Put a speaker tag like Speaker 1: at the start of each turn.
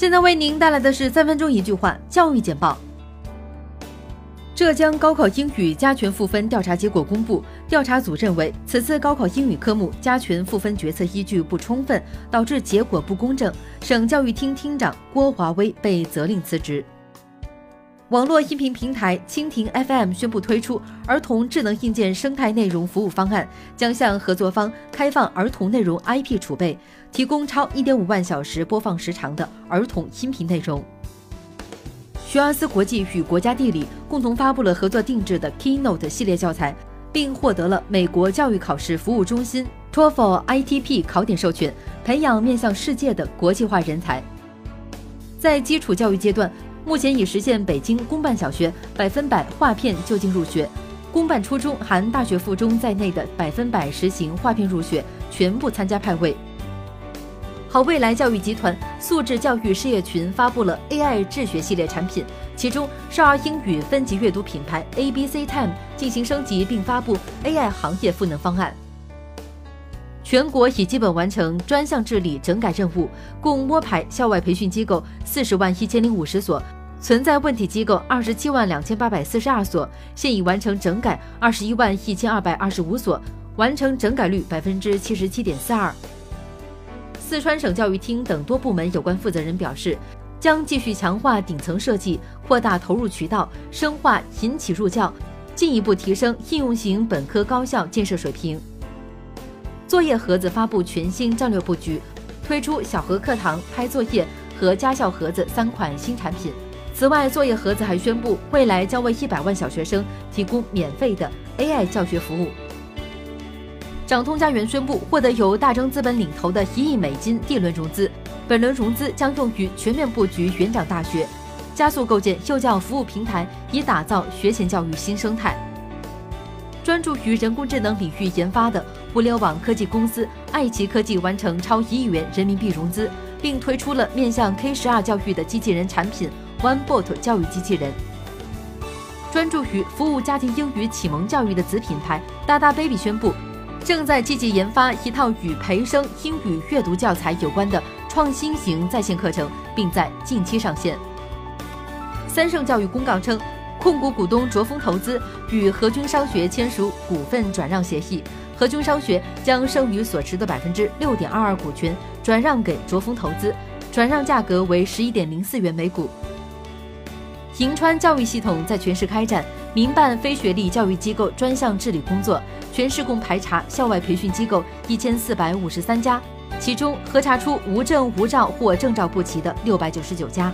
Speaker 1: 现在为您带来的是三分钟一句话教育简报。浙江高考英语加权赋分调查结果公布，调查组认为，此次高考英语科目加权赋分决策依据不充分，导致结果不公正。省教育厅厅长郭华威被责令辞职。网络音频平台蜻蜓 FM 宣布推出儿童智能硬件生态内容服务方案，将向合作方开放儿童内容 IP 储备，提供超1.5万小时播放时长的儿童音频内容。学而思国际与国家地理共同发布了合作定制的 Keynote 系列教材，并获得了美国教育考试服务中心 TOEFL ITP 考点授权，培养面向世界的国际化人才。在基础教育阶段。目前已实现北京公办小学百分百划片就近入学，公办初中含大学附中在内的百分百实行划片入学，全部参加派位。好未来教育集团素质教育事业群发布了 AI 智学系列产品，其中少儿英语分级阅读品牌 ABC Time 进行升级，并发布 AI 行业赋能方案。全国已基本完成专项治理整改任务，共摸排校外培训机构四十万一千零五十所，存在问题机构二十七万两千八百四十二所，现已完成整改二十一万一千二百二十五所，完成整改率百分之七十七点四二。四川省教育厅等多部门有关负责人表示，将继续强化顶层设计，扩大投入渠道，深化引起入教，进一步提升应用型本科高校建设水平。作业盒子发布全新战略布局，推出小盒课堂、拍作业和家校盒子三款新产品。此外，作业盒子还宣布，未来将为一百万小学生提供免费的 AI 教学服务。掌通家园宣布获得由大钲资本领投的一亿美金 D 轮融资，本轮融资将用于全面布局园长大学，加速构建幼教服务平台，以打造学前教育新生态。专注于人工智能领域研发的物联网科技公司爱奇科技完成超一亿元人民币融资，并推出了面向 K 十二教育的机器人产品 OneBot 教育机器人。专注于服务家庭英语启蒙教育的子品牌大大 Baby 宣布，正在积极研发一套与培生英语阅读教材有关的创新型在线课程，并在近期上线。三盛教育公告称。控股股东卓峰投资与和军商学签署股份转让协议，和军商学将剩余所持的百分之六点二二股权转让给卓峰投资，转让价格为十一点零四元每股。银川教育系统在全市开展民办非学历教育机构专项治理工作，全市共排查校外培训机构一千四百五十三家，其中核查出无证无照或证照不齐的六百九十九家。